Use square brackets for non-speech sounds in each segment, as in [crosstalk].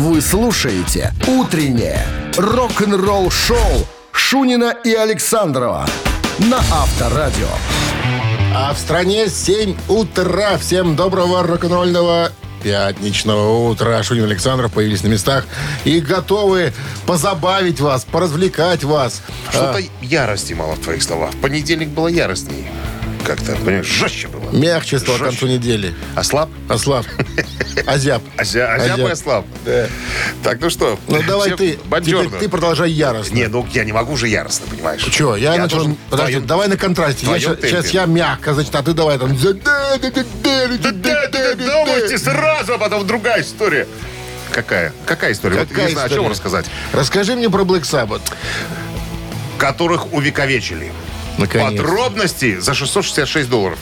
Вы слушаете «Утреннее рок-н-ролл-шоу» Шунина и Александрова на Авторадио. А в стране 7 утра. Всем доброго рок-н-ролльного пятничного утра. Шунин Александров появились на местах и готовы позабавить вас, поразвлекать вас. Что-то ярости мало в твоих словах. В понедельник было яростней. Как-то, понимаешь, жестче было. Мягче стало к концу недели. Ослаб? Ослаб. Озяб. Озя, озяб и ослаб. Так, ну что? Ну давай ты, теперь ты продолжай яростно. Не, ну я не могу же яростно, понимаешь? Че, я, начал... Подожди, давай на контрасте. Сейчас, я мягко, значит, а ты давай там... Давайте сразу, а потом другая история. Какая? Какая история? Вот Какая не знаю, о чем история? рассказать. Расскажи мне про Black Sabbath. Которых увековечили. Наконец. Подробности за 666 долларов.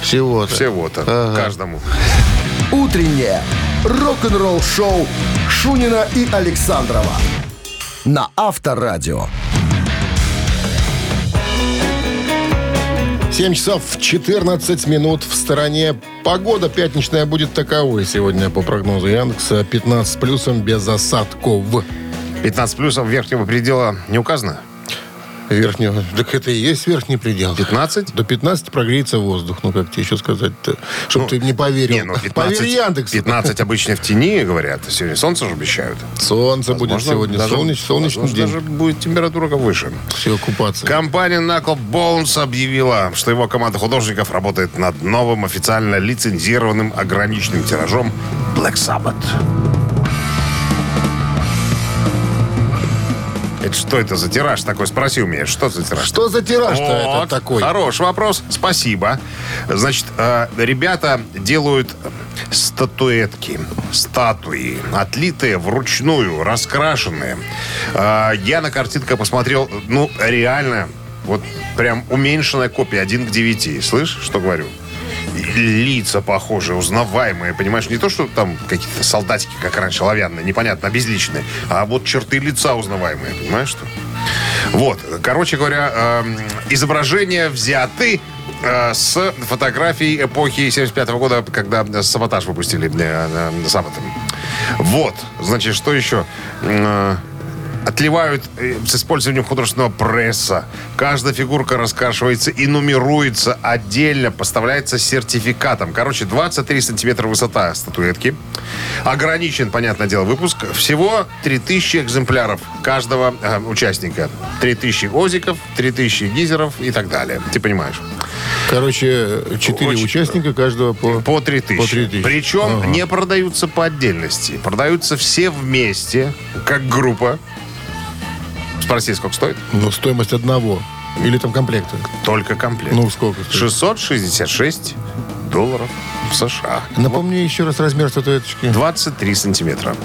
Всего-то. Всего-то. Ага. Каждому. «Утреннее рок-н-ролл-шоу» Шунина и Александрова на Авторадио. 7 часов 14 минут в стороне. Погода пятничная будет таковой сегодня по прогнозу Яндекса. 15 с плюсом без осадков. 15 плюсов верхнего предела не указано? Верхнего. Так это и есть верхний предел. 15? До 15 прогреется воздух. Ну, как тебе еще сказать-то? Чтоб ты не поверил. Не, ну 15, Поверь Яндексу. 15 обычно в тени, говорят. Сегодня солнце же обещают. Солнце будет Возможно, сегодня. даже- Солнечный, солнечный возможно, день. даже будет температура выше. Все, купаться. Компания Knuckle Bones объявила, что его команда художников работает над новым официально лицензированным ограниченным тиражом Black Sabbath. Это что это за тираж такой? Спроси у меня, что за тираж? Что за тираж-то Вот, это такой? Хороший вопрос, спасибо. Значит, э, ребята делают статуэтки, статуи, отлитые вручную, раскрашенные. Э, я на картинках посмотрел, ну, реально, вот прям уменьшенная копия, 1 к 9. Слышь, что говорю? Лица похожие, узнаваемые, понимаешь, не то, что там какие-то солдатики, как раньше, оловянные, непонятно, обезличенные, а вот черты лица узнаваемые, понимаешь, что? Вот, короче говоря, эм, изображения взяты э, с фотографий эпохи 75 года, когда Саботаж выпустили э, э, Саботом. Вот, значит, что еще? Э, Отливают э, с использованием художественного пресса. Каждая фигурка раскрашивается и нумеруется отдельно, поставляется сертификатом. Короче, 23 сантиметра высота статуэтки. Ограничен, понятное дело, выпуск. Всего 3000 экземпляров каждого э, участника. 3000 озиков, 3000 гизеров и так далее. Ты понимаешь? Короче, четыре Очень- участника каждого по... По 3000. По 3000. Причем Ага. не продаются по отдельности. Продаются все вместе, как группа. Спроси, сколько стоит? Ну, стоимость одного. Или там комплекта. Только комплект. Ну, сколько стоит? 666 долларов в США. Напомни еще раз размер статуэточки. 23 сантиметра.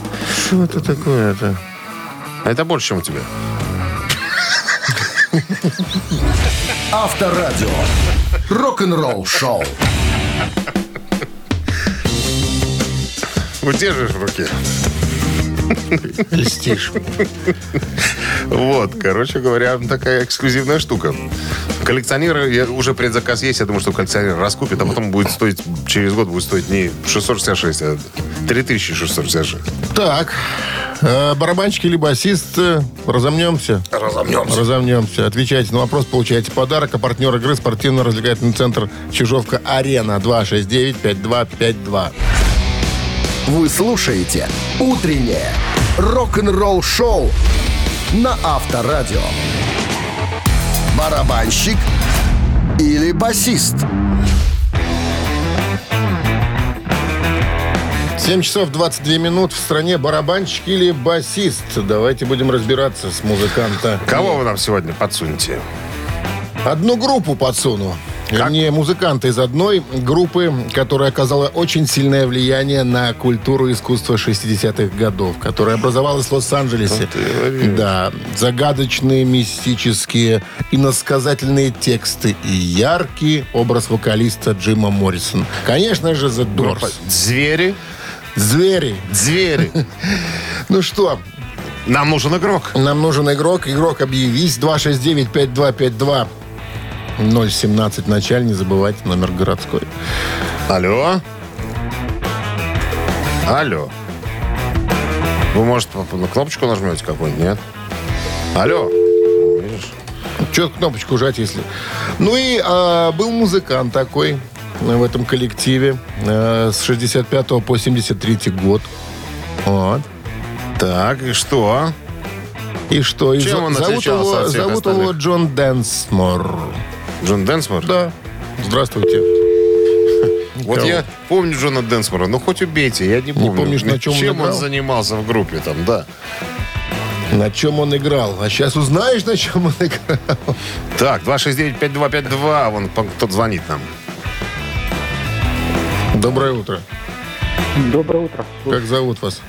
Что это такое-то? Это больше, чем у тебя. Авторадио. Рок-н-ролл-шоу. Удержишь в руке. Льстишь. Вот, короче говоря, такая эксклюзивная штука. Коллекционеры, я, уже предзаказ есть, я думаю, что коллекционер раскупит, а потом будет стоить, через год будет стоить не 666, а 3666. Так, э, барабанщик или басист, э, разомнемся? Разомнемся. Разомнемся. Отвечайте на вопрос, получаете подарок. А партнер игры спортивно-развлекательный центр Чижовка-Арена 269-5252. Вы слушаете «Утреннее рок-н-ролл-шоу» на Авторадио. Барабанщик или басист? 7 часов 22 минут в стране барабанщик или басист. Давайте будем разбираться с музыканта. Кого вы нам сегодня подсунете? Одну группу подсуну. Вернее, музыканта из одной группы, которая оказала очень сильное влияние на культуру и искусство 60-х годов, которая образовалась в Лос-Анджелесе. Да, загадочные, мистические, иносказательные тексты и яркий образ вокалиста Джима Моррисон. Конечно же, The Doors. Звери. Звери. Звери. [laughs] Ну что, Нам нужен игрок. нам нужен игрок. Игрок, объявись. 269-5252. 017 началь, не забывайте номер городской. Алло. Алло. Вы, может, на кнопочку нажмете какую-нибудь, нет? Алло. Видишь? Че кнопочку жать, если... Ну и а, был музыкант такой в этом коллективе э, с 65 по 73 год. Вот. Так, и что? И что? И Чем он зовут его, зовут остальных? его Джон Дэнсмор. Джон Дэнсмор? Да. Здравствуйте. [laughs] Вот я помню Джона Дэнсмора, ну хоть убейте, я не помню. помнишь, на чем он Чем он играл? занимался в группе там, да. На чем он играл? А сейчас узнаешь, на чем он играл. Так, 269-5252, вон кто-то звонит нам. Доброе утро. Доброе утро. Как зовут вас?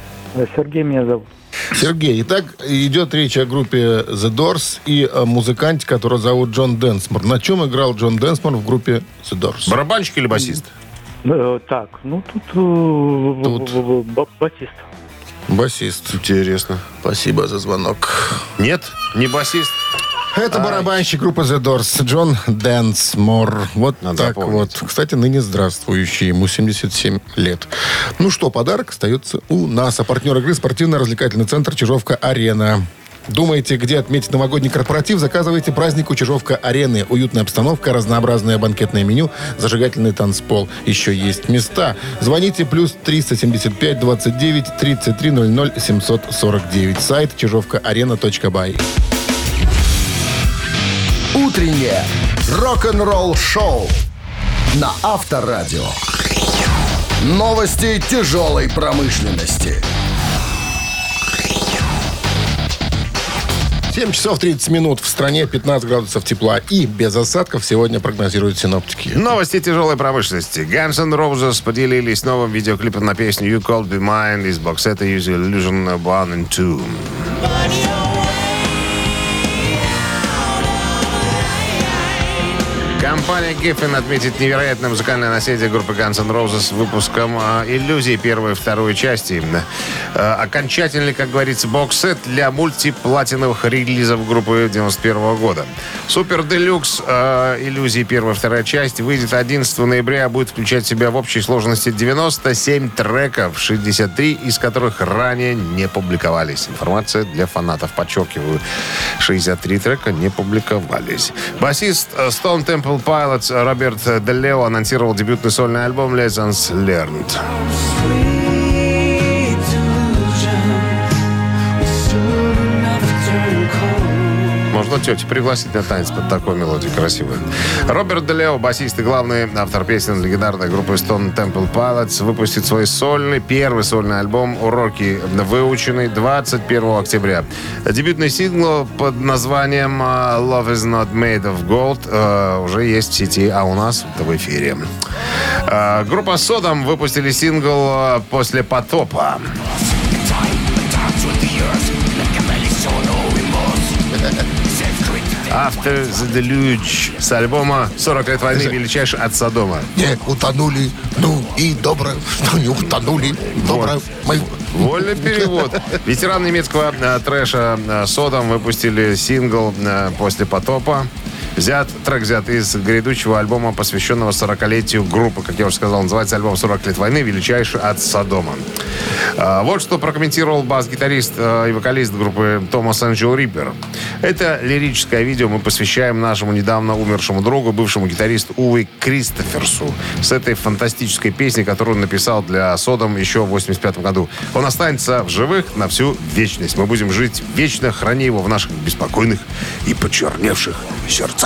Сергей меня зовут. Сергей, итак, идет речь о группе The Doors и о музыканте, которого зовут Джон Дэнсмор. На чем играл Джон Дэнсмор в группе The Doors? Барабанщик или басист? Э, так, ну тут, э, Тут. в- в- в- ба- батист. Басист. Интересно. Спасибо за звонок. Нет? Не басист? Это барабанщик группы The Doors Джон Дэнсмор. Вот Надо так запомнить. вот. Кстати, ныне здравствующий. Ему 77 лет. Ну что, подарок остается у нас. А партнер игры спортивно-развлекательный центр «Чижовка-Арена». Думаете, где отметить новогодний корпоратив? Заказывайте праздник у Чижовка-Арены. Уютная обстановка, разнообразное банкетное меню, зажигательный танцпол. Еще есть места. Звоните плюс 375 29 33 00 749. Сайт чижовкаарена.бай. Утреннее рок-н-ролл-шоу на Авторадио. Новости тяжелой промышленности. 7 часов 30 минут в стране, 15 градусов тепла и без осадков сегодня прогнозируют синоптики. Новости тяжелой промышленности. Guns N' Roses поделились новым видеоклипом на песню You Called Me Mine из боксета Use Illusion 1 and 2. Компания Geffen отметит невероятное музыкальное наследие группы Guns N' Roses выпуском а, «Иллюзий» первой и второй части. Э, окончательный, как говорится, бокс-сет для мультиплатиновых релизов группы 91 года. Супер Делюкс э, «Иллюзии» первая и вторая часть выйдет 11 ноября, будет включать в себя в общей сложности 97 треков, 63 из которых ранее не публиковались. Информация для фанатов, подчеркиваю. 63 трека не публиковались. Басист э, Stone Temple Pilots Роберт Делео анонсировал дебютный сольный альбом Lessons Learned. Можно тетю пригласить на танец под такой мелодию красивой. Роберт Делео, басист и главный автор песен легендарной группы Stone Temple Pilots, выпустит свой сольный, первый сольный альбом «Уроки выученный» 21 октября. Дебютный сингл под названием а, «Love is not made of gold» э, уже есть в сети, а у нас в эфире. Э, Группа «Содом» выпустили сингл «После потопа». After the Deluge с альбома «40 лет войны. Величайший от Содома». Не утонули, ну и доброе, что не утонули, доброе. Мы... Вольный перевод. Ветеран немецкого э, трэша э, Содом выпустили сингл э, «После потопа». Взят, трек взят из грядущего альбома, посвященного 40-летию группы, как я уже сказал, называется альбом «40 лет войны. Величайший от Содома». А, Вот что прокомментировал бас-гитарист э, и вокалист группы Томас Анджел Риппер. Это лирическое видео мы посвящаем нашему недавно умершему другу, бывшему гитаристу Уве Кристоферсу, с этой фантастической песней, которую он написал для Содом еще в 85 году. Он останется в живых на всю вечность. Мы будем жить вечно, храни его в наших беспокойных и почерневших сердцах.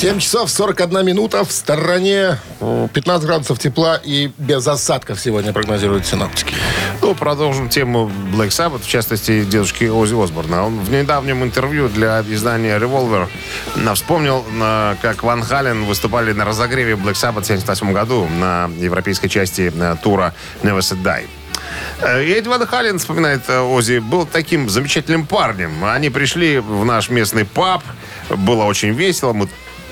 7 часов 41 минута в стороне. э, 15 градусов тепла и без осадков сегодня прогнозируют синоптики. Ну, продолжим тему Black Sabbath, в частности, дедушки Ози Осборна. Он в недавнем интервью для издания Revolver вспомнил, как Ван Хален выступали на разогреве Black Sabbath в 1978 году на европейской части а, тура Never Say Die. Э, И Эдди Ван Хален, вспоминает э, Ози, был таким замечательным парнем. Они пришли в наш местный паб, было очень весело, мы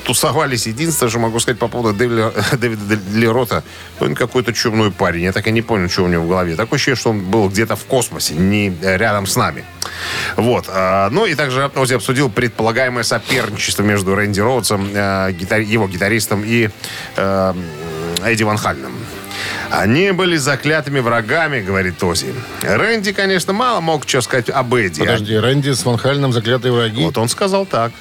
тусовались. Единственное, что могу сказать по поводу Дэвида, [laughs] Дэвида Ли Рота, он какой-то чумной парень. Я так и не понял, что у него в голове. Такое ощущение, что он был где-то в космосе, не рядом с нами. Вот. А, ну и также Ози обсудил предполагаемое соперничество между Рэнди Роудсом, гитар... его гитаристом, и э, Эдди Ван Хальном. Они были заклятыми врагами, говорит Ози. Рэнди, конечно, мало мог что сказать об Эдди. Подожди, Рэнди с Ван Хальном заклятые враги? Вот он сказал так.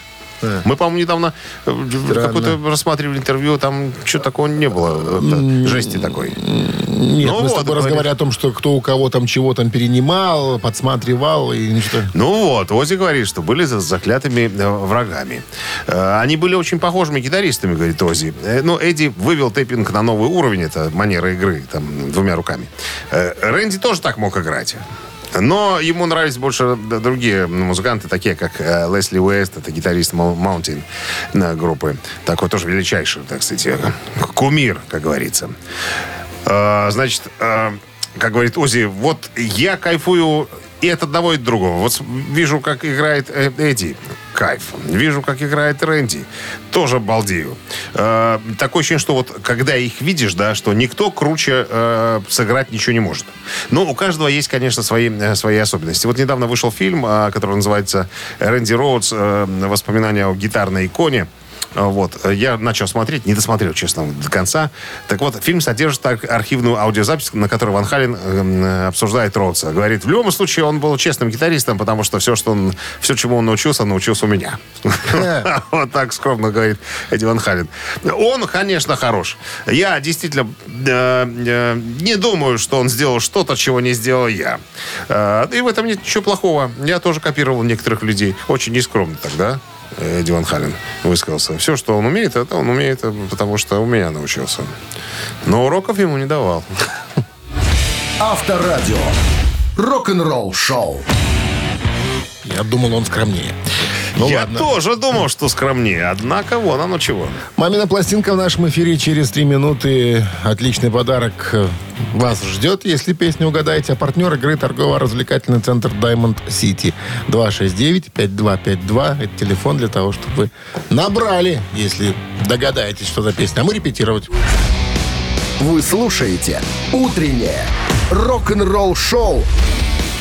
Да. Мы, по-моему, недавно э, какое-то рассматривали интервью, там что такого не было, это, жести такой. Нет, Ну мы с вот, тобой говорит. разговаривали о том, что кто у кого там чего там перенимал, подсматривал и ничего. Ну вот, Ози говорит, что были за заклятыми э, врагами. Э, Они были очень похожими гитаристами, говорит Ози. Э, Ну, Эдди вывел тэппинг на новый уровень, это манера игры, там, двумя руками. Э, Рэнди тоже так мог играть. Но ему нравились больше другие музыканты, такие как э, Лесли Уэст, это гитарист Мау- Маунтин э, группы. Такой тоже величайший, так сказать, э, кумир, как говорится. Значит, как говорит Ози, вот я кайфую и от одного, и от другого. Вот вижу, как играет э, Эдди. Кайф. Вижу, как играет Рэнди. Тоже балдею. Э, такое ощущение, что вот когда их видишь, да, что никто круче э, сыграть ничего не может. Но у каждого есть, конечно, свои, э, свои особенности. Вот недавно вышел фильм, э, который называется «Рэнди Роудс. э, Воспоминания о гитарной иконе». Вот. Я начал смотреть, не досмотрел, честно, до конца. Так вот, фильм содержит ар- архивную аудиозапись, на которой Ван Хален эм, обсуждает Роудса. Говорит, в любом случае он был честным гитаристом, потому что все, что он, все, чему он научился, научился у меня. [laughs] Вот так скромно говорит Эдди Ван Хален. Он, конечно, хорош. Я действительно э, э, не думаю, что он сделал что-то, чего не сделал я. Э, И в этом нет ничего плохого. Я тоже копировал некоторых людей. Очень нескромно тогда. Эдди Ван Хален высказался. Все, что он умеет, это он умеет, э, потому что у меня научился. Но уроков ему не давал. Авторадио. Рок-н-ролл шоу. Я думал, он скромнее. Ну Я ладно. тоже думал, что скромнее. Однако, вон оно чего. Мамина пластинка в нашем эфире через три минуты. Отличный подарок вас ждет, если песню угадаете. А партнер игры торгово-развлекательный центр Diamond City. 269-5252. Это телефон для того, чтобы вы набрали, если догадаетесь, что за песня. А мы репетировать. Вы слушаете «Утреннее рок-н-ролл-шоу»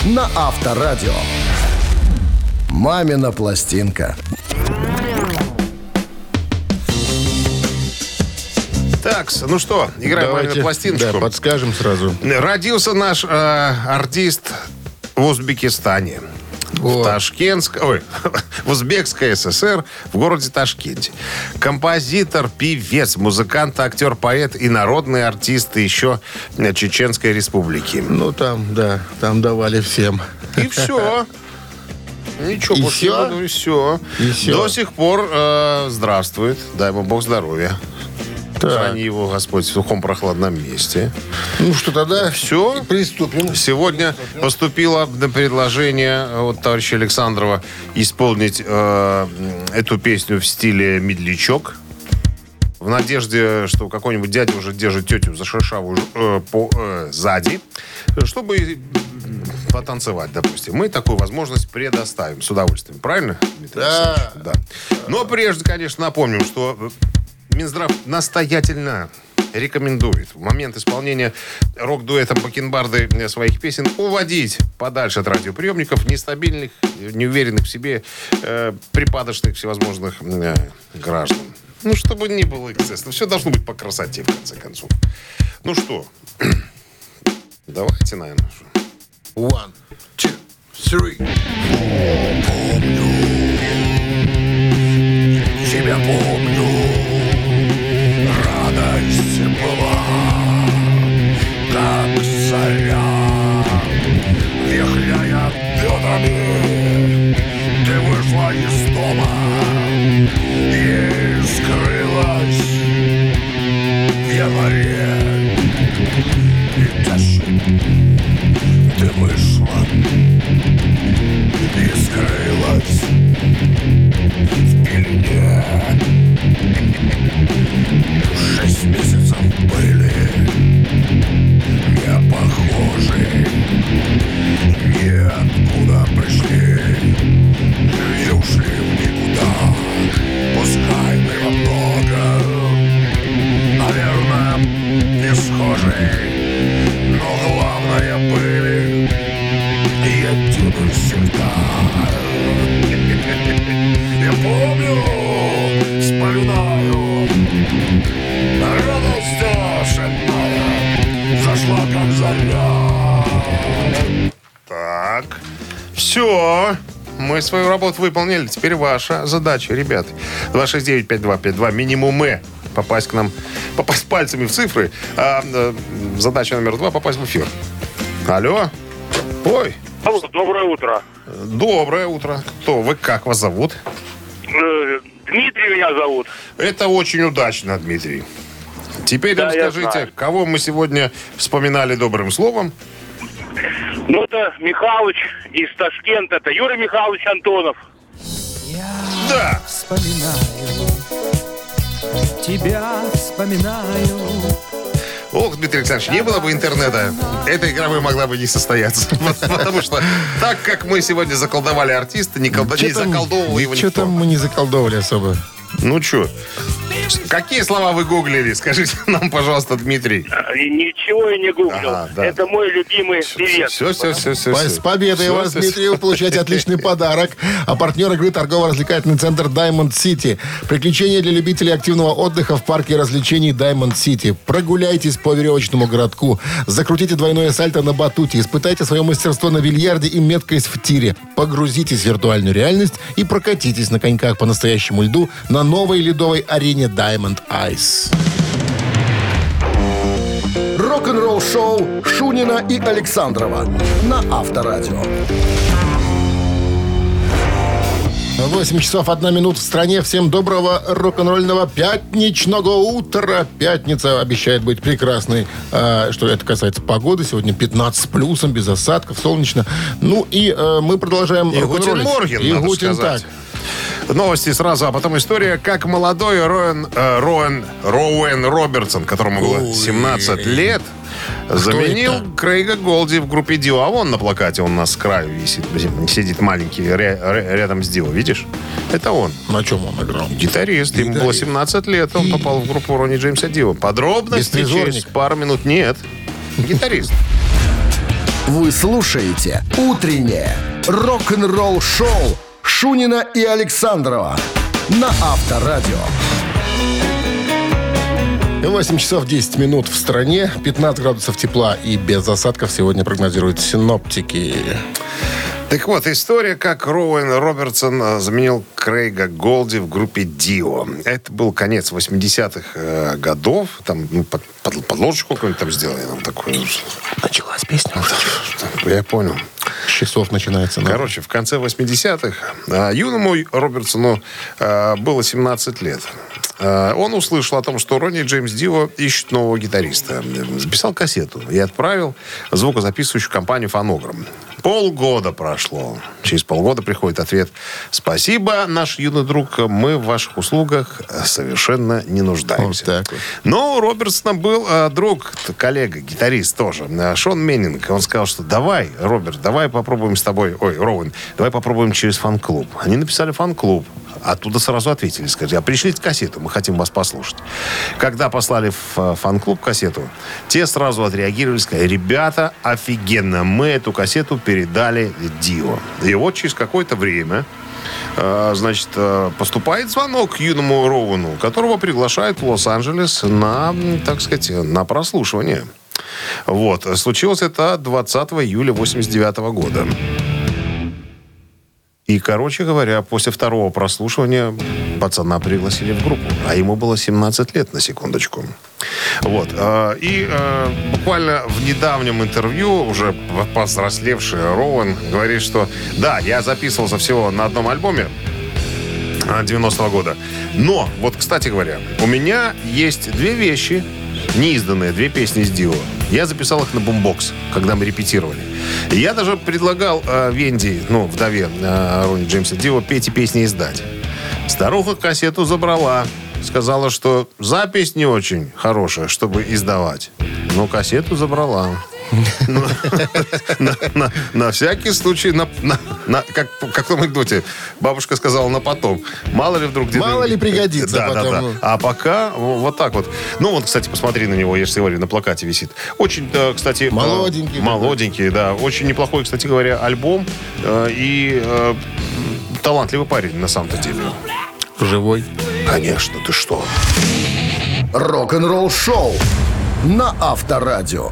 на Авторадио. «Мамина пластинка». Так, ну что, играем Давайте, на пластиночку. Да, подскажем сразу. Родился наш э, артист в Узбекистане. В О. Ташкентск... Ой, [laughs] в Узбекской ССР, в городе Ташкенте. Композитор, певец, музыкант, актер, поэт и народный артист еще э, Чеченской Республики. Ну, там, да, там давали всем. И все. [laughs] Ничего И всё? не буду, и все. И всё? До сих пор э, здравствует. Дай ему Бог здоровья. Так. Храни его Господь в сухом прохладном месте. Ну что, тогда Все. приступим. Сегодня поступило предложение от товарища Александрова исполнить э, эту песню в стиле медлячок. В надежде, что какой-нибудь дядя уже держит тетю за шершавую э, по, э, сзади, чтобы потанцевать, допустим. Мы такую возможность предоставим с удовольствием. Правильно? Дмитрий Да. Да. Но прежде, конечно, напомним, что э, Минздрав настоятельно рекомендует в момент исполнения рок-дуэтом Бакенбарды э, своих песен уводить подальше от радиоприемников нестабильных, неуверенных в себе, э, припадочных всевозможных э, граждан. Ну, чтобы не было эксцесса. Все должно быть по красоте, в конце концов. Ну что, [clears throat] давайте, наверное. One, two, three. Тебя помню, радость была, как заря, Christmas работу выполнили. Теперь ваша задача, ребят. 269-5252. Минимумы. Попасть к нам, попасть пальцами в цифры. А, э, задача номер два попасть в эфир. Алло. Ой. Алло, доброе утро. Доброе утро. Кто вы? Как вас зовут? Э, Дмитрий меня зовут. Это очень удачно, Дмитрий. Теперь Да, нам я скажите, знаю. кого мы сегодня вспоминали добрым словом? Ну, это Михалыч из Ташкента. Это Юрий Михайлович Антонов. Да. вспоминаю, тебя вспоминаю. Ох, Дмитрий Александрович, не было бы интернета, эта игра бы могла бы не состояться. [laughs] Потому что так как мы сегодня заколдовали артиста, не, заколдовывал его никто. там мы не заколдовали особо? Ну что, какие слова вы гуглили? Скажите [laughs] нам, пожалуйста, Дмитрий. Э, Ничего я не гуглил. Ага, да. Это мой любимый певец. Все, все, все, все. С победой вас, Дмитрий, вы получаете отличный подарок. А партнер игры торгово-развлекательный центр Diamond City. Приключения для любителей активного отдыха в парке развлечений Diamond City. Прогуляйтесь по веревочному городку. Закрутите двойное сальто на батуте. Испытайте свое мастерство на бильярде и меткость в тире. Погрузитесь в виртуальную реальность и прокатитесь на коньках по настоящему льду на новой ледовой арене Diamond Ice. Рок-н-ролл-шоу Шунина и Александрова на Авторадио. 8 часов 1 минут в стране. Всем доброго рок-н-ролльного пятничного утра. Пятница обещает быть прекрасной. А, что это касается погоды. Сегодня 15 с плюсом, без осадков, солнечно. Ну и э, мы продолжаем И рок-н-роллить. Морген, И сказать. так. Новости сразу, а потом история, как молодой Роэн, э, Роэн, Роуэн Робертсон, которому было Ой. 17 лет, заменил это? Крейга Голди в группе Дио. А вон на плакате он у нас с краю висит, сидит маленький ря- ря- рядом с Дио, видишь? Это он. На чем он играл? Гитарист, ему было Гитарист. 17 лет, он попал в группу Ронни Джеймса Дио. Подробности через пару минут. Нет, гитарист. Вы слушаете «Утреннее рок-н-ролл-шоу» Шунина и Александрова на Авторадио. 8 часов 10 минут в стране. 15 градусов тепла и без осадков сегодня прогнозируют синоптики. Так вот, история, как Роуэн Робертсон э, заменил Крейга Голди в группе Дио. Это был конец 80-х э, годов. Там ну, под, под- подложечку какую-нибудь там сделали. Нам такую. Началась песня. Я понял. С часов начинается. ну. Короче, в конце 80-х э, юному Робертсону э, было 17 лет. Он услышал о том, что Ронни Джеймс Дио ищет нового гитариста. Записал кассету и отправил в звукозаписывающую компанию «Фонограмм». Полгода прошло. Через полгода приходит ответ. Спасибо, наш юный друг, мы в ваших услугах совершенно не нуждаемся. Вот так вот. Но у Робертсона был э, друг, коллега, гитарист тоже, э, Шон Меннинг. Он сказал, что давай, Роберт, давай попробуем с тобой, ой, Роуэн, давай попробуем через фан-клуб. Они написали в фан-клуб. Оттуда сразу ответили, сказали, а пришлите кассету, мы хотим вас послушать. Когда послали в э, фан-клуб кассету, те сразу отреагировали, сказали, ребята, офигенно, мы эту кассету передали Дио. И вот через какое-то время э, значит, э, поступает звонок юному Роуэну, которого приглашают в Лос-Анджелес на, так сказать, на прослушивание. Вот. Случилось это 20 июля 89 года. И, короче говоря, после второго прослушивания пацана пригласили в группу. А ему было 17 лет, на секундочку. Вот. э, И э, буквально в недавнем интервью уже повзрослевший Роуэн говорит, что да, я записывался всего на одном альбоме, 90-го года. Но, вот, кстати говоря, у меня есть две вещи, неизданные, две песни с Дио. Я записал их на бумбокс, когда мы репетировали. Я даже предлагал э, Венди, ну, вдове э, Ронни Джеймса Дио, петь и песни издать. Старуха кассету забрала. Сказала, что запись не очень хорошая, чтобы издавать. Но кассету забрала. На, всякий случай, как, как в том анекдоте, бабушка сказала на потом. Мало ли вдруг... Мало ли пригодится Да, да, потом. да. А пока вот так вот. Ну, вот, кстати, посмотри на него, я же говорю, на плакате висит. Очень, да, кстати... э, Молоденький Молоденький, да. Очень неплохой, кстати говоря, альбом. э, И э, талантливый парень, на самом-то деле. Живой. Конечно, ты что? Рок-н-ролл-шоу на Авторадио.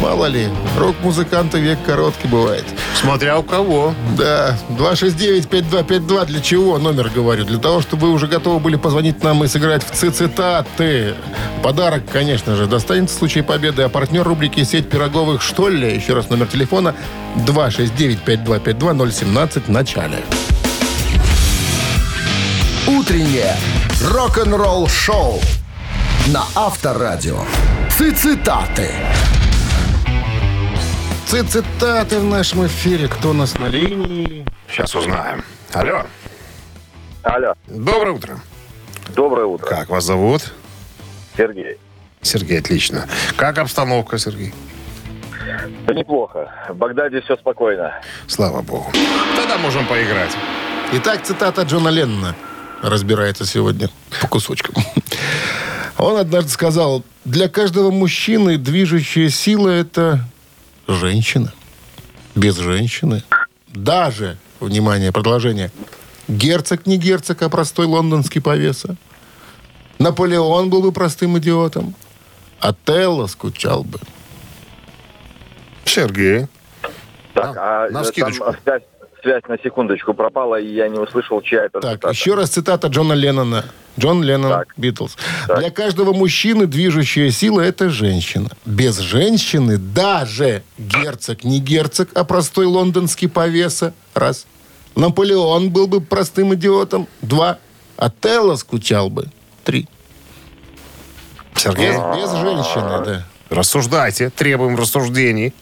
Мало ли, рок-музыканта век короткий бывает. Смотря у кого. Да, 269-5252 для чего, номер говорю? Для того, чтобы вы уже готовы были позвонить нам и сыграть в цитаты. Подарок, конечно же, достанется в случае победы, а партнер рубрики «Сеть пироговых что ли?» Еще раз номер телефона 269-5252-017 в начале. Утреннее рок-н-ролл-шоу на Авторадио. Цитаты. Цитаты в нашем эфире. Кто у нас на линии? Сейчас узнаем. Алло. Алло, Доброе утро. доброе утро. Как вас зовут? Сергей. Сергей, отлично. Как обстановка, Сергей? Да неплохо. В Багдаде все спокойно. Слава богу. Тогда можем поиграть. Итак, цитата Джона Леннона разбирается сегодня по кусочкам. Он однажды сказал, для каждого мужчины движущая сила – это женщина. Без женщины. Даже, внимание, продолжение, герцог не герцог, а простой лондонский повеса. Наполеон был бы простым идиотом. А Телло скучал бы. Сергей. Так, а, на э, вскидочку. там связь, на секундочку пропала, и я не услышал, чья это Так, цитата. еще раз цитата Джона Леннона. Джон Леннон, Так. Битлз. Так. Для каждого мужчины движущая сила – это женщина. Без женщины даже герцог не герцог, а простой лондонский повеса. Раз. Наполеон был бы простым идиотом. Два. А скучал бы. Три. Сергей, Без, без женщины, да. рассуждайте. Требуем рассуждений.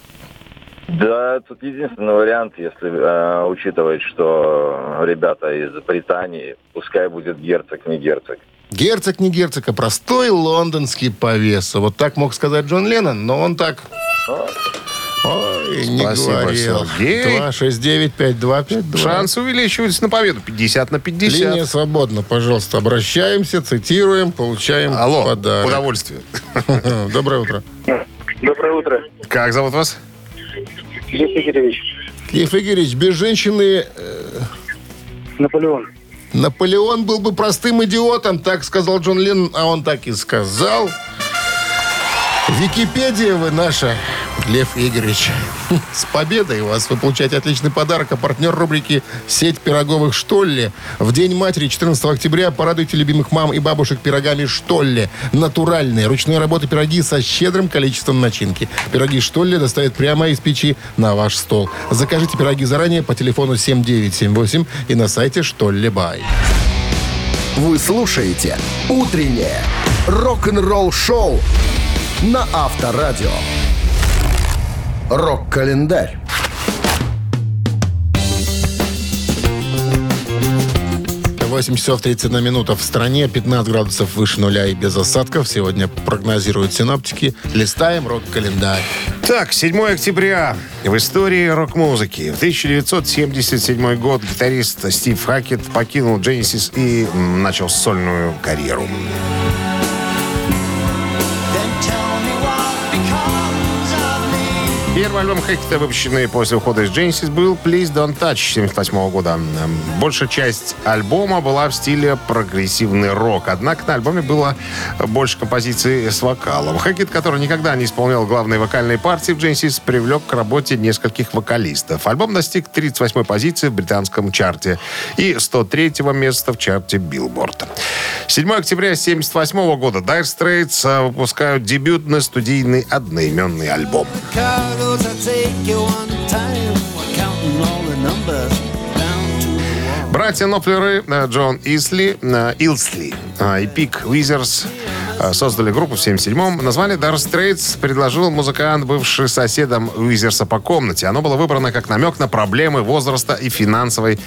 Да, тут единственный вариант, если э, учитывать, что ребята из Британии, пускай будет герцог, не герцог. Герцог не герцог, а простой лондонский повеса. Вот так мог сказать Джон Леннон, но он так... Ой, не Спасибо, говорил. Сергей. 269-5252. Шансы увеличиваются на победу. 50 на 50. Линия свободна, пожалуйста. Обращаемся, цитируем, получаем Алло, подарок. удовольствие. [laughs] Доброе утро. Доброе утро. Как зовут вас? Лев Игоревич, Киев Игоревич, без женщины Наполеон. Наполеон был бы простым идиотом, так сказал Джон Леннон, а он так и сказал. Википедия вы наша, Лев Игоревич. С победой вас! Вы получаете отличный подарок, а партнер рубрики «Сеть пироговых Штолле». В День матери, 14 октября, порадуйте любимых мам и бабушек пирогами Штолле. Натуральные, ручной работы пироги со щедрым количеством начинки. Пироги Штолле доставят прямо из печи на ваш стол. Закажите пироги заранее по телефону 7978 и на сайте Штолле Бай. Вы слушаете «Утреннее рок-н-ролл-шоу» на Авторадио. Рок-календарь. Восемь часов 31 минута в стране, 15 градусов выше нуля и без осадков. Сегодня прогнозируют синоптики. Листаем рок-календарь. Так, 7 октября в истории рок-музыки. В 1977 год гитарист Стив Хакет покинул Genesis и начал сольную карьеру. Первый альбом Хакета, выпущенный после ухода из Genesis, был Please Don't Touch 1978 года. Большая часть альбома была в стиле прогрессивный рок. Однако на альбоме было больше композиций с вокалом. Хакет, который никогда не исполнял главные вокальные партии в Genesis, привлек к работе нескольких вокалистов. Альбом достиг 38-й позиции в британском чарте и 103-го места в чарте Billboard. 7 октября 1978 года Dire Straits выпускают дебютный студийный одноименный альбом. Братья Ноплеры э, Джон Исли, э, Илсли э, и Пик Уизерс создали группу в 77-м. Название Dire Straits предложил музыкант, бывший соседом Уизерса по комнате. Оно было выбрано как намек на проблемы возраста и финансовой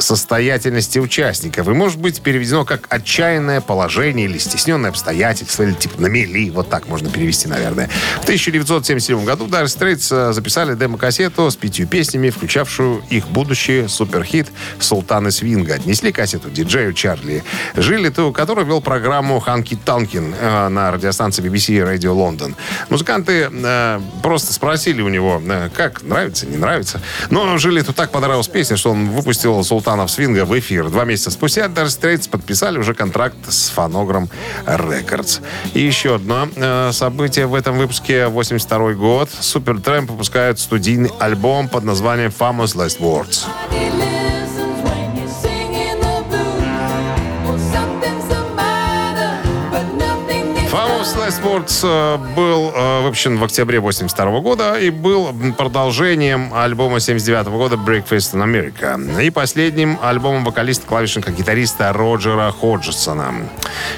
состоятельности участников. И может быть переведено как отчаянное положение или стесненное обстоятельство, или типа на мели. Вот так можно перевести, наверное. В 1977 году Dire Straits э, записали демо-кассету с пятью песнями, включавшую их будущий суперхит «Султаны свинга». Отнесли кассету диджею Чарли Жилету, который вел программу «Ханки Танкин» э, на радиостанции BBC Radio London. Музыканты э, просто спросили у него, как, нравится, не нравится. Но Жилету так понравилась песня, что он выпустил «Султаны султанов свинга в эфир. Два месяца спустя Dire Straits подписали уже контракт с фонограмм Records. И еще одно э, событие в этом выпуске. 82 год. Supertramp выпускают студийный альбом под названием Famous Last Words. Words э, был э, выпущен в октябре 82 года и был продолжением альбома 79 года Breakfast in America и последним альбомом вокалиста-клавишника-гитариста Роджера Ходжесона,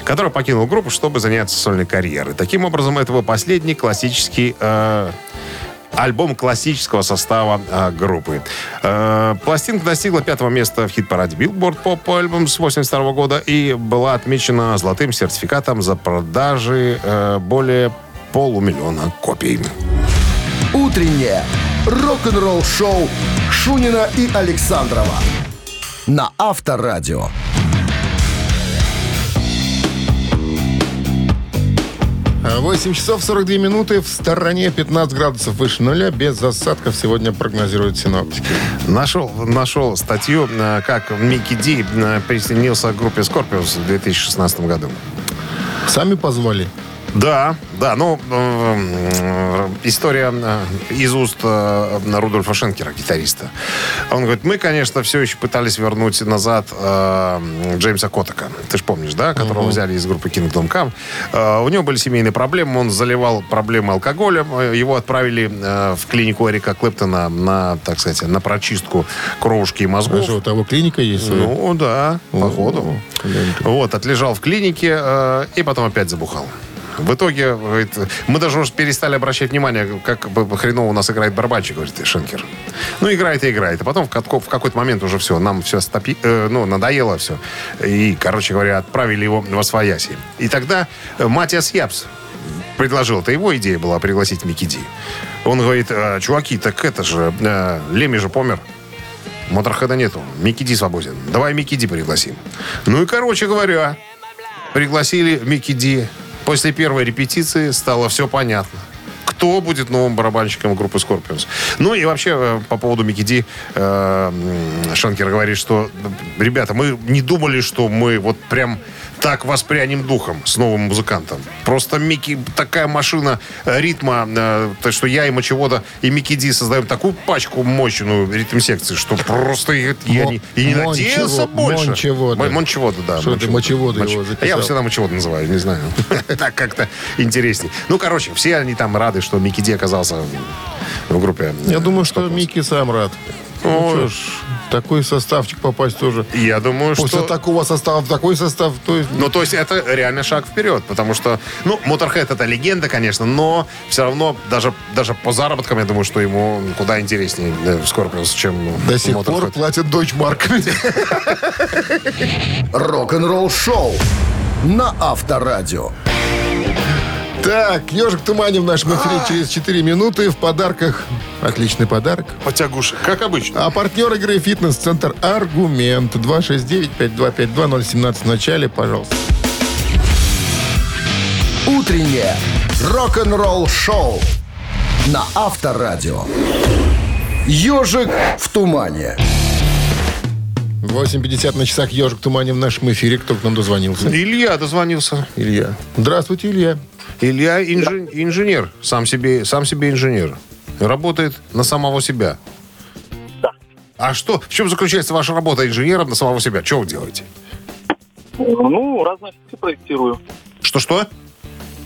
который покинул группу, чтобы заняться сольной карьерой. Таким образом, это был последний классический э, альбом классического состава э, группы. Э, пластинка достигла пятого места в хит-параде Billboard Pop Album с 82 года и была отмечена золотым сертификатом за продажи э, более полумиллиона копий. Утреннее рок-н-ролл-шоу Шунина и Александрова на Авторадио. 8 часов 42 минуты. В стороне 15 градусов выше нуля. Без осадков сегодня прогнозируют синоптики. Нашел, нашел статью, э, как Микки Ди э, присоединился к группе Scorpions в 2016 году. Сами позвали. Да, да, ну, э, история э, из уст э, Рудольфа Шенкера, гитариста. Он говорит, мы, конечно, все еще пытались вернуть назад э, Джеймса Котака. Ты же помнишь, да, которого взяли из группы Kingdom Come. Э, у него были семейные проблемы, он заливал проблемы алкоголем. Его отправили э, в клинику Эрика Клэптона на, так сказать, на прочистку кровушки и мозгов. А что, у того клиника есть? Ну, да, походу. Вот, отлежал в клинике э, и потом опять забухал. В итоге, говорит, мы даже уже перестали обращать внимание, как хреново у нас играет барабанщик, говорит Шенкер. Ну, играет и играет. А потом в, в какой-то момент уже все, нам все стопи, э, ну, надоело все. И, короче говоря, отправили его в Освояси. И тогда э, Матиас Япс предложил, это его идея была пригласить Микки Ди. Он говорит, «А, чуваки, так это же, э, Леми же помер. Моторхеда нету. Микки Ди свободен. Давай Микки Ди пригласим. Ну и, короче говоря, пригласили Микки Ди. После первой репетиции стало все понятно. Кто будет новым барабанщиком группы Scorpions. Ну и вообще, э, по поводу Микки Ди, э, м, Шенкер говорит, что, ребята, мы не думали, что мы вот прям так воспрянем духом с новым музыкантом. Просто Микки такая машина э, ритма, э, так что я и Мочевода, и Микки Ди создаем такую пачку мощную ритм-секции, что просто я Мо- не, и не надеялся больше. Мончевода. Мон- Мончевода, да. Что ты Мочевода его записал? Я всегда Мочевода называю, не знаю. [laughs] Так как-то интересней. Ну, короче, все они там рады, что Микки Ди оказался в группе. Я думаю, что Микки сам рад. Ну, ж, такой составчик попасть тоже. Я думаю, После что... такого состава в такой состав, то есть... Ну, то есть это реально шаг вперед, потому что, ну, Motorhead это легенда, конечно, но все равно даже, даже по заработкам, я думаю, что ему куда интереснее Scorpions, чем До сих пор Motorhead. платят дойчмарками. Рок-н-ролл шоу на Авторадио. Так, ежик тумане в нашем эфире через 4 минуты. В подарках отличный подарок. Потягушек, как обычно. А партнер игры «Фитнес-центр Аргумент». 269-5252-017 в начале, пожалуйста. Утреннее рок-н-ролл шоу на Авторадио. Ежик в тумане. 8.50 на часах «Ежик в тумане» в нашем эфире. Кто к нам дозвонился? Илья дозвонился. Илья. Здравствуйте, Илья. Илья инжи- инженер, сам себе, сам себе инженер. Работает на самого себя. Да. А что, в чем заключается ваша работа инженером на самого себя? Что вы делаете? Ну, разные штуки проектирую. Что-что?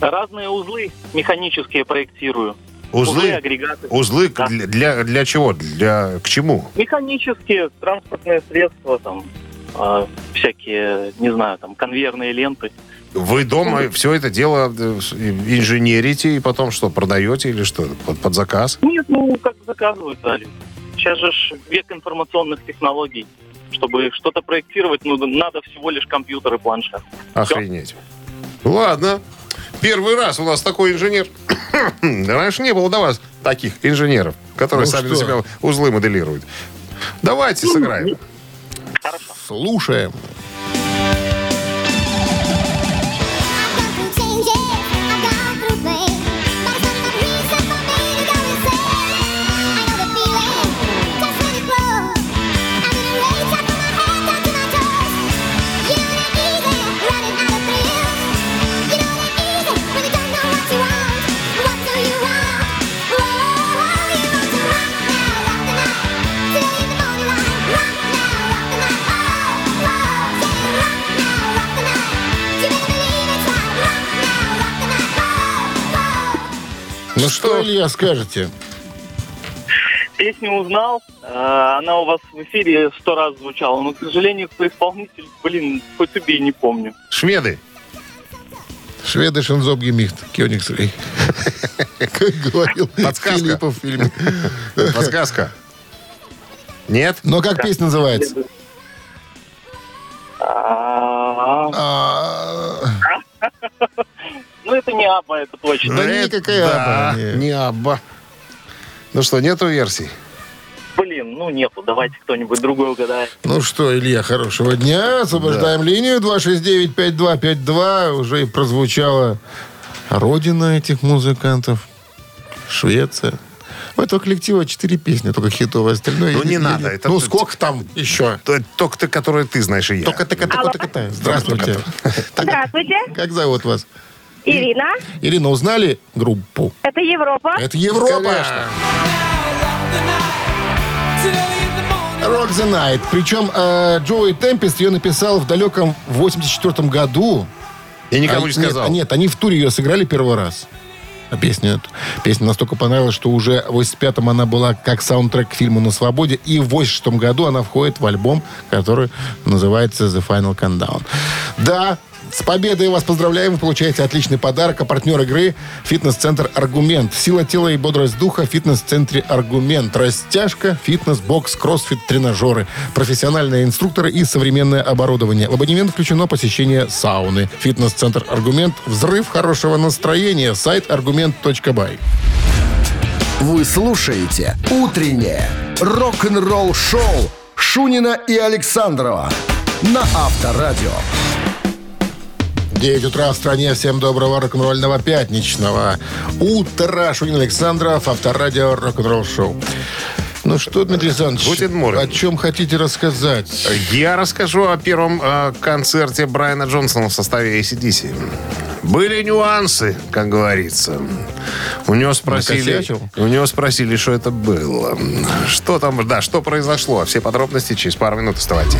Разные узлы механические проектирую. Узлы? агрегаты. Узлы Да. для, для, для чего? Для, к чему? Механические, транспортные средства, там, а, всякие, не знаю, там, конвейерные ленты. Вы дома все это дело э, инженерите и потом что, продаете или что? Под, под заказ? Нет, ну, как заказывают, да. Сейчас же век информационных технологий. Чтобы что-то проектировать, ну, надо всего лишь компьютер и планшет. Охренеть. Ладно. Первый раз у нас такой инженер. [coughs] Раньше не было до вас таких инженеров, которые Ну сами что? для себя узлы моделируют. Давайте сыграем. Хорошо. Слушаем. Ну что, Илья, скажете? Песню узнал, э, она у вас в эфире сто раз звучала, но, к сожалению, кто исполнитель, блин, хоть убей, не помню. Шведы. Шведы Шензоб Гемихт, Кёнигсрей. [laughs] Как говорил Подсказка. Филиппов в фильме. [laughs] Подсказка. Нет? Но как песня называется? [laughs] Ну, это не Аба, это точно. Да Это- никакая да, Абба, не. не Абба. Ну что, нету версий? Блин, ну нету, давайте кто-нибудь другой угадает. Ну что, Илья, хорошего дня. Освобождаем линию 269-5252. Уже и прозвучала родина этих музыкантов. Швеция. У этого коллектива четыре песни, только хитовые. Остальное... Ну, не я надо, это ну, сколько там еще? То- Только ты, которые ты знаешь, и я. Только так, так, так. Здравствуйте. Здравствуйте, Как зовут вас? Ирина. Ирина, узнали группу? Это Европа. Это Европа. Rock the Night. Причем э, Джоуи Темпест ее написал в далеком 84 году. Я никому А, не сказал. Нет, нет, они в туре ее сыграли первый раз. А песню эту. Песня настолько понравилась, что уже в 85-м она была как саундтрек к фильму «На свободе», и в 86 году она входит в альбом, который называется «The Final Countdown». Да, с победой вас поздравляем. Вы получаете отличный подарок. А партнер игры – фитнес-центр «Аргумент». Сила тела и бодрость духа в фитнес-центре «Аргумент». Растяжка, фитнес-бокс, кроссфит, тренажеры, профессиональные инструкторы и современное оборудование. В абонемент включено посещение сауны. Фитнес-центр «Аргумент». Взрыв хорошего настроения. Сайт аргумент.бай. Вы слушаете «Утреннее рок-н-ролл-шоу» Шунина и Александрова на Авторадио. 9 утра в стране. Всем доброго рок-н-ролльного пятничного утра. Шунин Александров, Авторадио, рок-н-ролл шоу. Ну что, Дмитрий Александрович, о чем хотите рассказать? Я расскажу о первом э, концерте Брайана Джонсона в составе ACDC. Были нюансы, как говорится. У него спросили, Накосячил? у него спросили, что это было. Что там, да, что произошло. Все подробности через пару минут оставайтесь.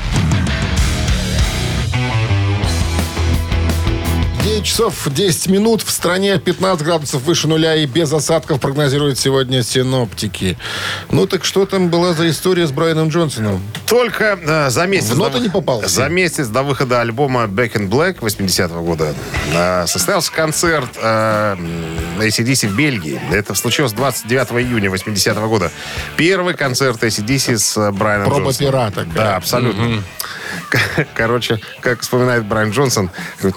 9 часов 10 минут. В стране 15 градусов выше нуля и без осадков прогнозируют сегодня синоптики. Ну так что там была за история с Брайаном Джонсоном? Только э, за месяц... В ноты до- не попался? За месяц до выхода альбома Back in Black 80-го года э, состоялся концерт э, ACDC в Бельгии. Это случилось 29 июня 80-го года. Первый концерт ACDC с э, Брайаном Проба Джонсоном. пера такая. Да, абсолютно. К- Короче, как вспоминает Брайан Джонсон,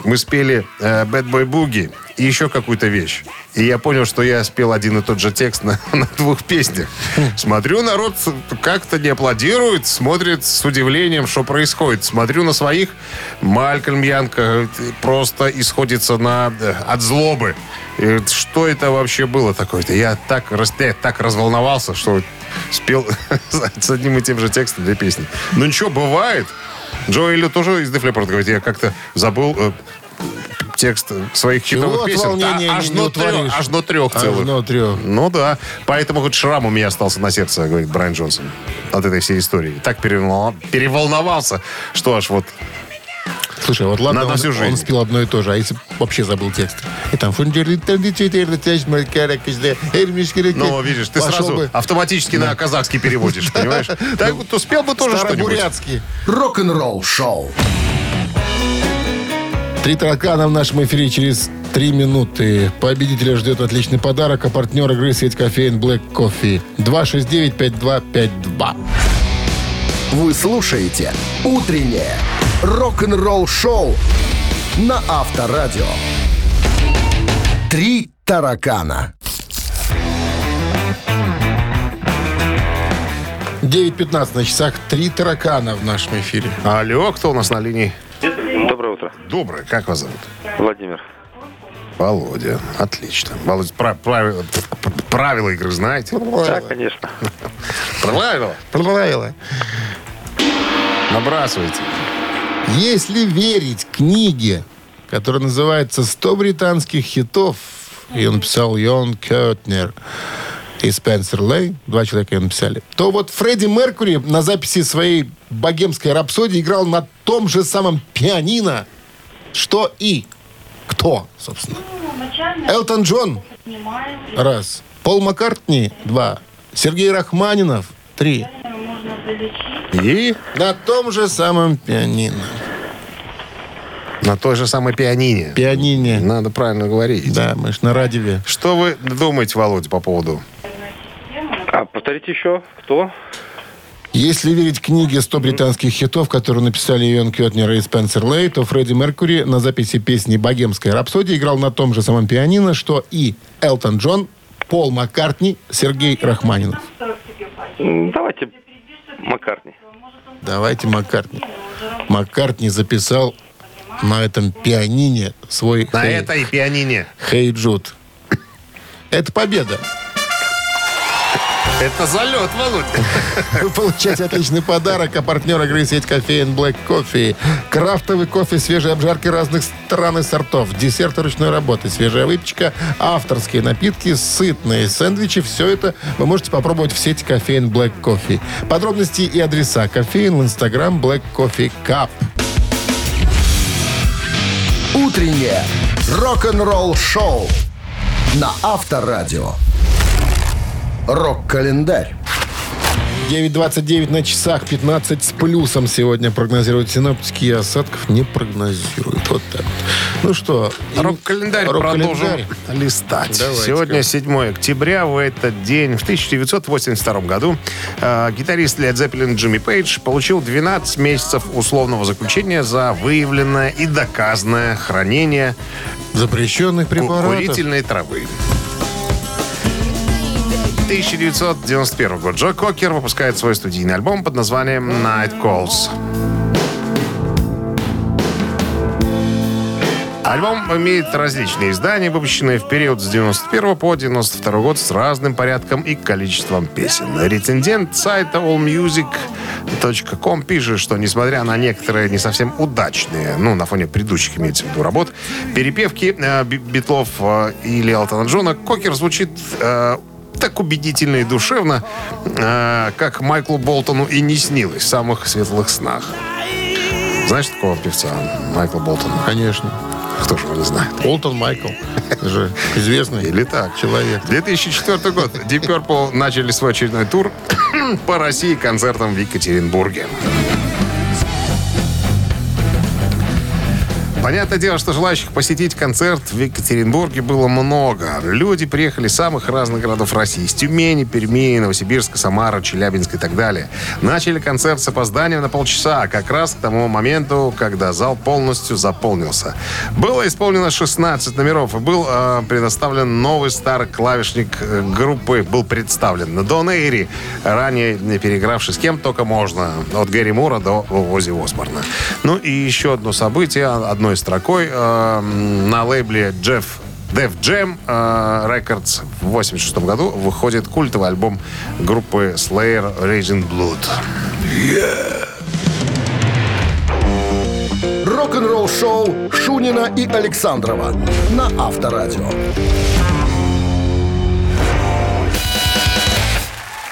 мы спели э, Bad Boy Boogie и еще какую-то вещь. И я понял, что я спел один и тот же текст на, [laughs] на двух песнях. Смотрю, народ как-то не аплодирует, смотрит с удивлением, что происходит. Смотрю на своих, Малькольм Янка э, просто исходится на, э, от злобы. И что это вообще было такое-то? Я так, я так разволновался, что спел [laughs] с одним и тем же текстом две песни. Ну ничего, бывает. Джоэлю тоже из Leppard говорит, я как-то забыл э, текст своих Чего хитовых от песен. волнения А, аж, не утворишь? трех, аж на трех Аж целых. на трех. Ну да. Поэтому хоть шрам у меня остался на сердце, говорит Брайан Джонсон. От этой всей истории. Так переволновал- переволновался, что аж вот... Слушай, вот ладно, Надо он, всю жизнь. он спел одно и то же, а если вообще забыл текст? И там... Ну, видишь, ты Пошел сразу бы. автоматически на казахский переводишь, [laughs] понимаешь? Так вот, успел бы тоже что-нибудь. Старобурятский. Рок-н-ролл-шоу. Три таракана в нашем эфире через три минуты. Победителя ждет отличный подарок, а партнер игры сеть кофеин Black Coffee. 269-5252. Вы слушаете «Утреннее рок-н-ролл-шоу» на Авторадио. «Три таракана». 9.15 на часах. Три таракана в нашем эфире. Алло, кто у нас на линии? Доброе утро. Доброе, как вас зовут? Владимир. Володя. Отлично. Володя, пра- правила, правила игры знаете? Да, конечно. Правила. Правило. Набрасывайте. Если верить книге, которая называется «100 британских хитов», ее написал Йон Кётнер, и Спенсер Лей, два человека ее написали, то вот Фредди Меркури на записи своей богемской рапсодии играл на том же самом пианино, что и кто, собственно. Элтон Джон, раз. Пол Маккартни, два. Сергей Рахманинов, три. И На том же самом пианино. на той же самой пианине. Пианине. Надо правильно говорить. Да, мы ж на радио. Что вы думаете, Володя, по поводу? А повторите еще, кто? Если верить книге «100 британских хитов», которую написали Ион Кётнер и Спенсер Лей, то Фредди Меркури на записи песни «Богемская рапсодия» играл на том же самом пианино, что и Элтон Джон, Пол Маккартни, Сергей Рахманинов. Давайте Маккартни. Давайте Маккартни. Маккартни записал на этом пианине свой На «Хей, этой пианине. Хей Джуд». Это победа. Это залет, Володя. [laughs] Вы получаете отличный подарок, а партнер игры сеть кофеин Black Coffee. Крафтовый кофе, свежие обжарки разных стран и сортов, десерты ручной работы, свежая выпечка, авторские напитки, сытные сэндвичи. Все это вы можете попробовать в сети кофеин Black Coffee. Подробности и адреса кофеин в инстаграм Black Coffee Cup. Утреннее рок-н-ролл-шоу на Авторадио. Рок-календарь. 9.29 на часах, 15 с плюсом сегодня прогнозируют синоптики, и осадков не прогнозируют. Вот так. Ну что, и- Рок-календарь рок-календарь. продолжим листать. Давайте-ка. Сегодня 7 октября. В этот день, в 1982 году, э, гитарист Led Zeppelin Джимми Пейдж получил 12 месяцев условного заключения за выявленное и доказанное хранение Запрещенных ку- препаратов. курительной травы. 1991 год. Джо Кокер выпускает свой студийный альбом под названием «Night Calls». Альбом имеет различные издания, выпущенные в период с 91 по 92 год с разным порядком и количеством песен. Рецензент сайта allmusic.com пишет, что несмотря на некоторые не совсем удачные, ну, на фоне предыдущих имеется в виду работ, перепевки э, Би- Битлов э, или Алтона Джона, Кокер звучит э, так убедительно и душевно, э, как Майклу Болтону и не снилось в самых светлых снах. Знаешь такого певца Майкла Болтона? Конечно. Кто же его не знает? Олтон Майкл. Же известный Или так. человек. 2004 год. Deep Purple начали свой очередной тур [coughs] по России концертом в Екатеринбурге. Понятное дело, что желающих посетить концерт в Екатеринбурге было много. Люди приехали из самых разных городов России. Из Тюмени, Перми, Новосибирска, Самара, Челябинска и так далее. Начали концерт с опозданием на полчаса, как раз к тому моменту, когда зал полностью заполнился. Было исполнено 16 номеров и был э, предоставлен новый старый клавишник э, группы, был представлен. Дон Эйри, ранее не переигравший с кем только можно, от Гэри Мура до Ози Осборна. Ну и еще одно событие, одной строкой, э, на лейбле Джефф Def Jam э, Records в 86 году выходит культовый альбом группы Slayer Raging Blood. Рок-н-ролл-шоу Шунина и Александрова на Авторадио.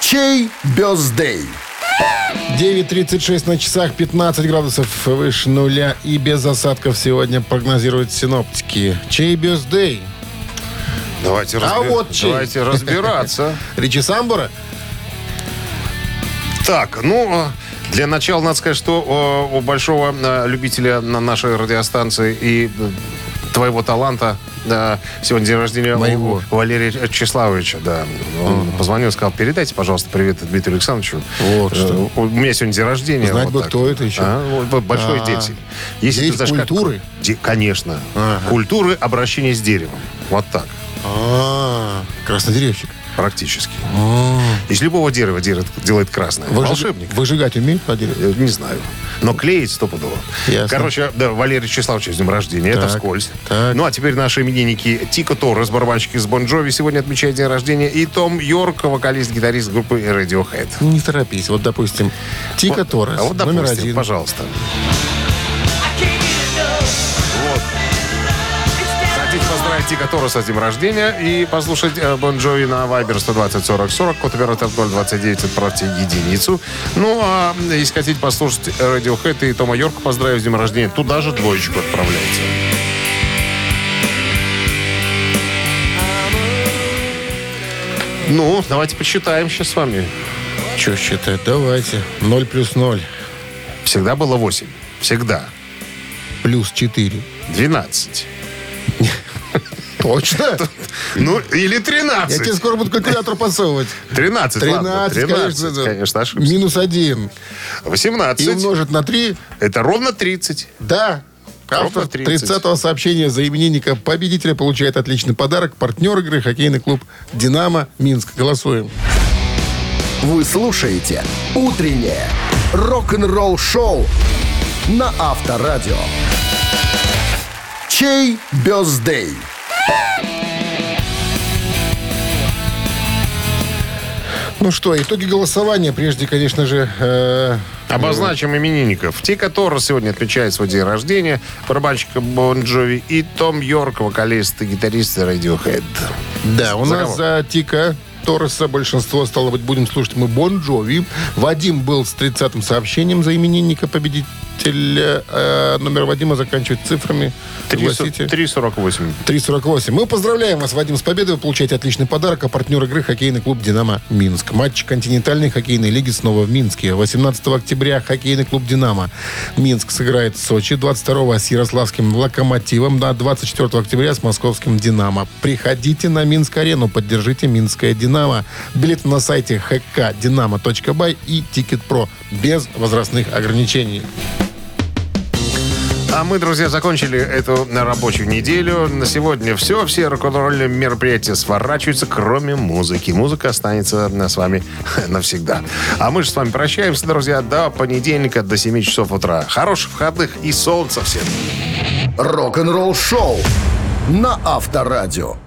Чей бездей? 9.36 на часах, 15 градусов выше нуля и без осадков сегодня прогнозируют синоптики. Чей бездей? Давайте, А вот чей. давайте разбираться. [laughs] Ричи Самбора? Так, ну, э, для начала надо сказать, что э, у большого э, любителя на нашей радиостанции и твоего таланта да, сегодня день рождения у Моего. Валерия Чеславовича, да. Он позвонил, сказал, передайте, пожалуйста, привет Дмитрию Александровичу. Вот Э, что. У меня сегодня день рождения. Знать вот бы, так. кто это еще. А, вот, большой А. деятель. Если Деятель знаешь, как- культуры? Де- конечно. Ага. Культуры обращения с деревом. Вот так. А, краснодеревщик. Практически. Из любого дерева делает, делает красное. Выжиг- Волшебник. Выжигать умеет по дереву? Э, Не знаю. Но клеить стопудово. Ясно. Короче, да, Валерий Чеславович с днем рождения. Это Так, вскользь. так. Ну, а теперь наши именинники Тико Торрес, барабанщик из Бон Джови, сегодня отмечает день рождения. И Том Йорк, вокалист-гитарист группы Radiohead. Не торопись. Вот, допустим, Тика Вот, Торрес, а вот, номер допустим, один. пожалуйста. Тика Торреса с днем рождения и послушать э, Бон Джови на Viber 120 40 40, код оператор 029, отправьте единицу. Ну, а если хотите послушать Radiohead и Тома Йорка поздравить с днем рождения, туда же двоечку отправляйте. Ну, давайте посчитаем сейчас с вами. Что считать? Давайте. 0 плюс 0. Всегда было 8. Всегда. Плюс 4. 12. Точно? Ну, или Я тебе 13. скоро буду калькулятор подсовывать. 13, ладно. 13, 13, конечно. конечно, ошибся. Минус 1. 18. И умножить на 3. Это ровно 30. Да. Автор Ровно 30. 30-го сообщения за именинника победителя получает отличный подарок. Партнер игры хоккейный клуб «Динамо» Минск. Голосуем. Вы слушаете «Утреннее рок-н-ролл-шоу» на Авторадио. Чей бездей? Ну что, итоги голосования. Прежде, конечно же, э, Обозначим именинников. Тика Торрес сегодня отмечает свой день рождения. Барабанщика Бон Джови и Том Йорк, вокалист и гитарист Radiohead. да, у За нас кого? за Тика Торреса большинство, стало быть, будем слушать мы Бон Джови. Вадим был с 30-м сообщением за именинника победителя. Э, номер Вадима заканчивает цифрами. Согласите? 3,48. 3.48. Мы поздравляем вас, Вадим, с победой. Вы получаете отличный подарок. А партнер игры хоккейный клуб «Динамо» Минск. Матч континентальной хоккейной лиги снова в Минске. 18 октября хоккейный клуб «Динамо» Минск сыграет в Сочи. 22 с Ярославским «Локомотивом». Да, 24 октября с московским «Динамо». Приходите на Минск-арену. Поддержите «Минское Динамо». Билеты на сайте hkdinamo.by и Тикет.Про. Без возрастных ограничений. А мы, друзья, закончили эту рабочую неделю. На сегодня все. Все рок-н-ролльные мероприятия сворачиваются, кроме музыки. Музыка останется с вами [laughs] навсегда. А мы же с вами прощаемся, друзья, до понедельника, до 7 часов утра. Хороших выходных и солнца всем. Рок-н-ролл-шоу на Авторадио.